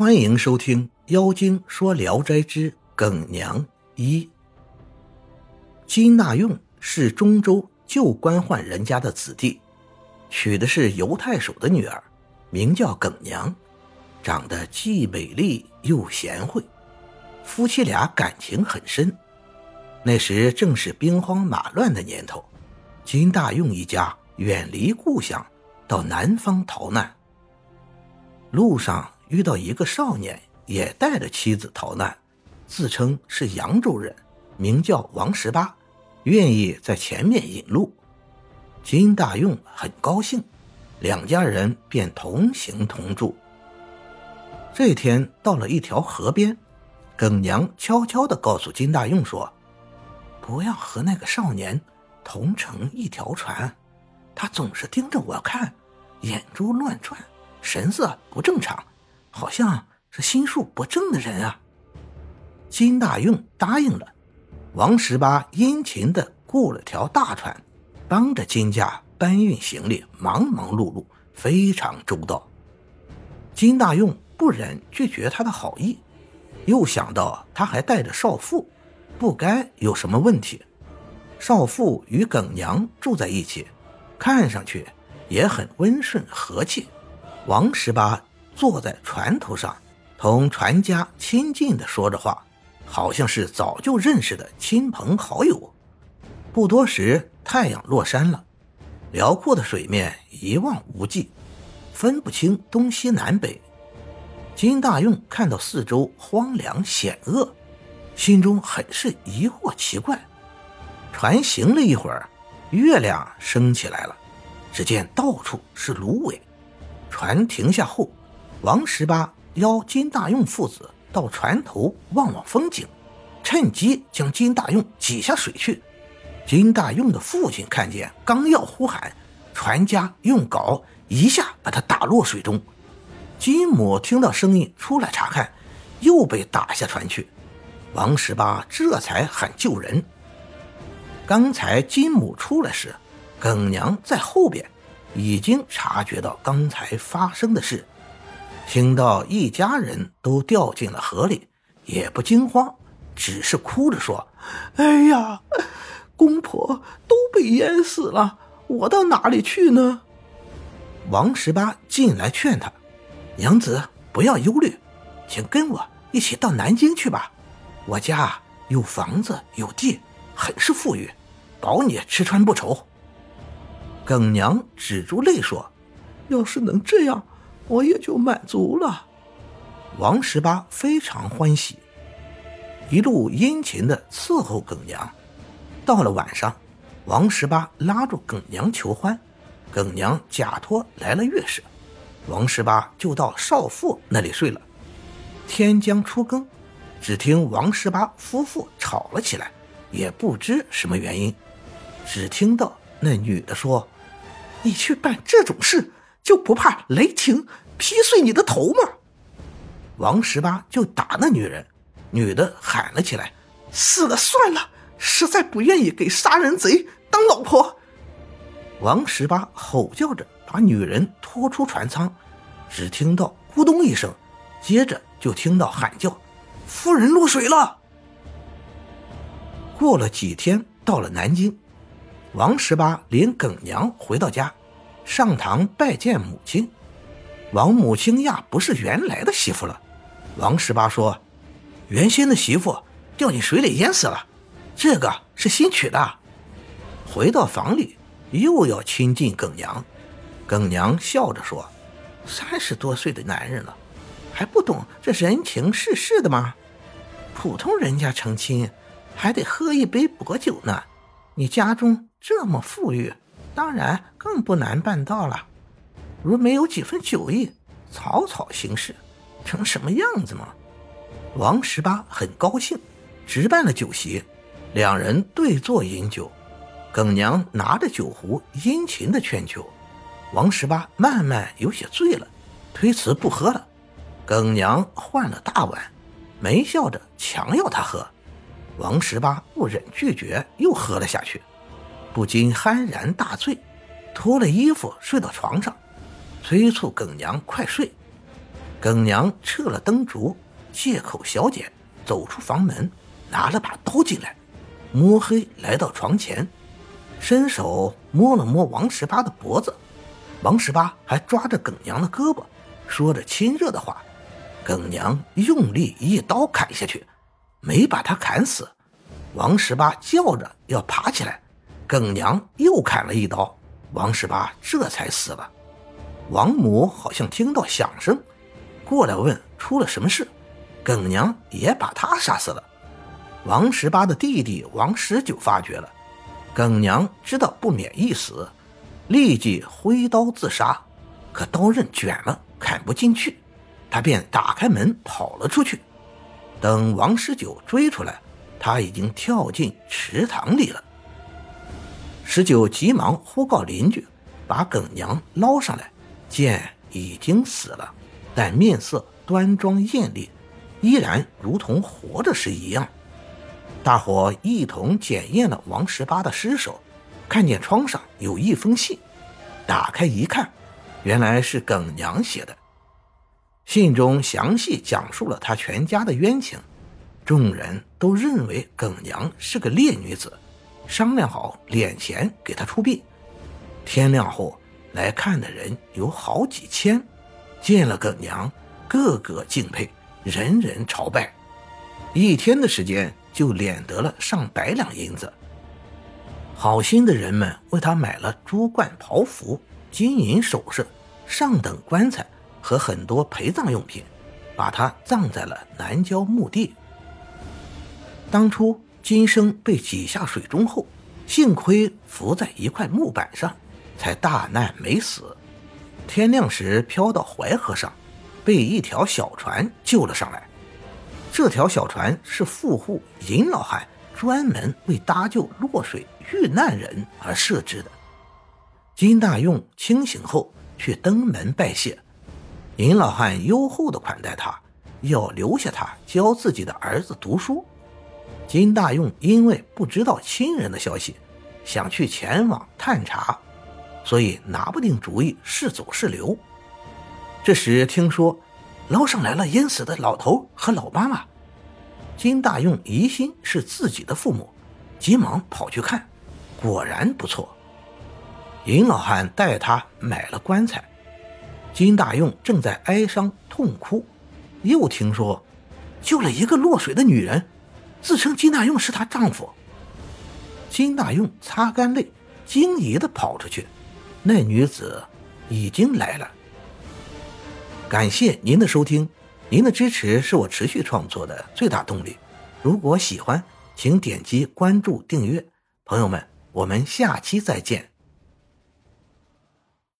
欢迎收听《妖精说聊斋之耿娘一》。金大用是中州旧官宦人家的子弟，娶的是犹太守的女儿，名叫耿娘，长得既美丽又贤惠，夫妻俩感情很深。那时正是兵荒马乱的年头，金大用一家远离故乡，到南方逃难，路上。遇到一个少年，也带着妻子逃难，自称是扬州人，名叫王十八，愿意在前面引路。金大用很高兴，两家人便同行同住。这天到了一条河边，耿娘悄悄地告诉金大用说：“不要和那个少年同乘一条船，他总是盯着我看，眼珠乱转，神色不正常。”好像是心术不正的人啊！金大用答应了。王十八殷勤的雇了条大船，帮着金家搬运行李，忙忙碌碌，非常周到。金大用不忍拒绝他的好意，又想到他还带着少妇，不该有什么问题。少妇与耿娘住在一起，看上去也很温顺和气。王十八。坐在船头上，同船家亲近的说着话，好像是早就认识的亲朋好友。不多时，太阳落山了，辽阔的水面一望无际，分不清东西南北。金大用看到四周荒凉险恶，心中很是疑惑奇怪。船行了一会儿，月亮升起来了，只见到处是芦苇。船停下后。王十八邀金大用父子到船头望望风景，趁机将金大用挤下水去。金大用的父亲看见，刚要呼喊，船家用镐一下把他打落水中。金母听到声音出来查看，又被打下船去。王十八这才喊救人。刚才金母出来时，耿娘在后边已经察觉到刚才发生的事。听到一家人都掉进了河里，也不惊慌，只是哭着说：“哎呀，公婆都被淹死了，我到哪里去呢？”王十八进来劝他：“娘子不要忧虑，请跟我一起到南京去吧。我家有房子有地，很是富裕，保你吃穿不愁。”耿娘止住泪说：“要是能这样。”我也就满足了。王十八非常欢喜，一路殷勤的伺候耿娘。到了晚上，王十八拉住耿娘求欢，耿娘假托来了月事，王十八就到少妇那里睡了。天将初更，只听王十八夫妇吵了起来，也不知什么原因，只听到那女的说：“你去办这种事。”就不怕雷霆劈碎你的头吗？王十八就打那女人，女的喊了起来：“死了算了，实在不愿意给杀人贼当老婆。”王十八吼叫着把女人拖出船舱，只听到咕咚一声，接着就听到喊叫：“夫人落水了。”过了几天，到了南京，王十八领耿娘回到家。上堂拜见母亲，王母惊讶，不是原来的媳妇了。王十八说：“原先的媳妇掉进水里淹死了，这个是新娶的。”回到房里，又要亲近耿娘。耿娘笑着说：“三十多岁的男人了，还不懂这人情世事的吗？普通人家成亲，还得喝一杯薄酒呢。你家中这么富裕。”当然更不难办到了。如没有几分酒意，草草行事，成什么样子吗？王十八很高兴，直办了酒席，两人对坐饮酒。耿娘拿着酒壶，殷勤的劝酒。王十八慢慢有些醉了，推辞不喝了。耿娘换了大碗，没笑着强要他喝。王十八不忍拒绝，又喝了下去。不禁酣然大醉，脱了衣服睡到床上，催促耿娘快睡。耿娘撤了灯烛，借口小姐走出房门，拿了把刀进来，摸黑来到床前，伸手摸了摸王十八的脖子，王十八还抓着耿娘的胳膊，说着亲热的话。耿娘用力一刀砍下去，没把他砍死。王十八叫着要爬起来，耿娘又砍了一刀，王十八这才死了。王母好像听到响声，过来问出了什么事。耿娘也把他杀死了。王十八的弟弟王十九发觉了，耿娘知道不免一死，立即挥刀自杀，可刀刃卷了，砍不进去。他便打开门跑了出去。等王十九追出来，他已经跳进池塘里了。十九急忙呼告邻居，把耿娘捞上来，见已经死了，但面色端庄艳丽，依然如同活着时一样。大伙一同检验了王十八的尸首，看见窗上有一封信，打开一看，原来是耿娘写的。信中详细讲述了他全家的冤情，众人都认为耿娘是个烈女子，商量好敛钱给他出殡。天亮后来看的人有好几千，见了耿娘，个个敬佩，人人朝拜。一天的时间就敛得了上百两银子。好心的人们为他买了珠冠袍服、金银首饰、上等棺材。和很多陪葬用品，把他葬在了南郊墓地。当初金生被挤下水中后，幸亏浮在一块木板上，才大难没死。天亮时飘到淮河上，被一条小船救了上来。这条小船是富户尹老汉专门为搭救落水遇难人而设置的。金大用清醒后去登门拜谢。尹老汉优厚的款待他，要留下他教自己的儿子读书。金大用因为不知道亲人的消息，想去前往探查，所以拿不定主意是走是留。这时听说捞上来了淹死的老头和老妈妈，金大用疑心是自己的父母，急忙跑去看，果然不错。尹老汉带他买了棺材。金大用正在哀伤痛哭，又听说救了一个落水的女人，自称金大用是她丈夫。金大用擦干泪，惊疑的跑出去，那女子已经来了。感谢您的收听，您的支持是我持续创作的最大动力。如果喜欢，请点击关注订阅。朋友们，我们下期再见。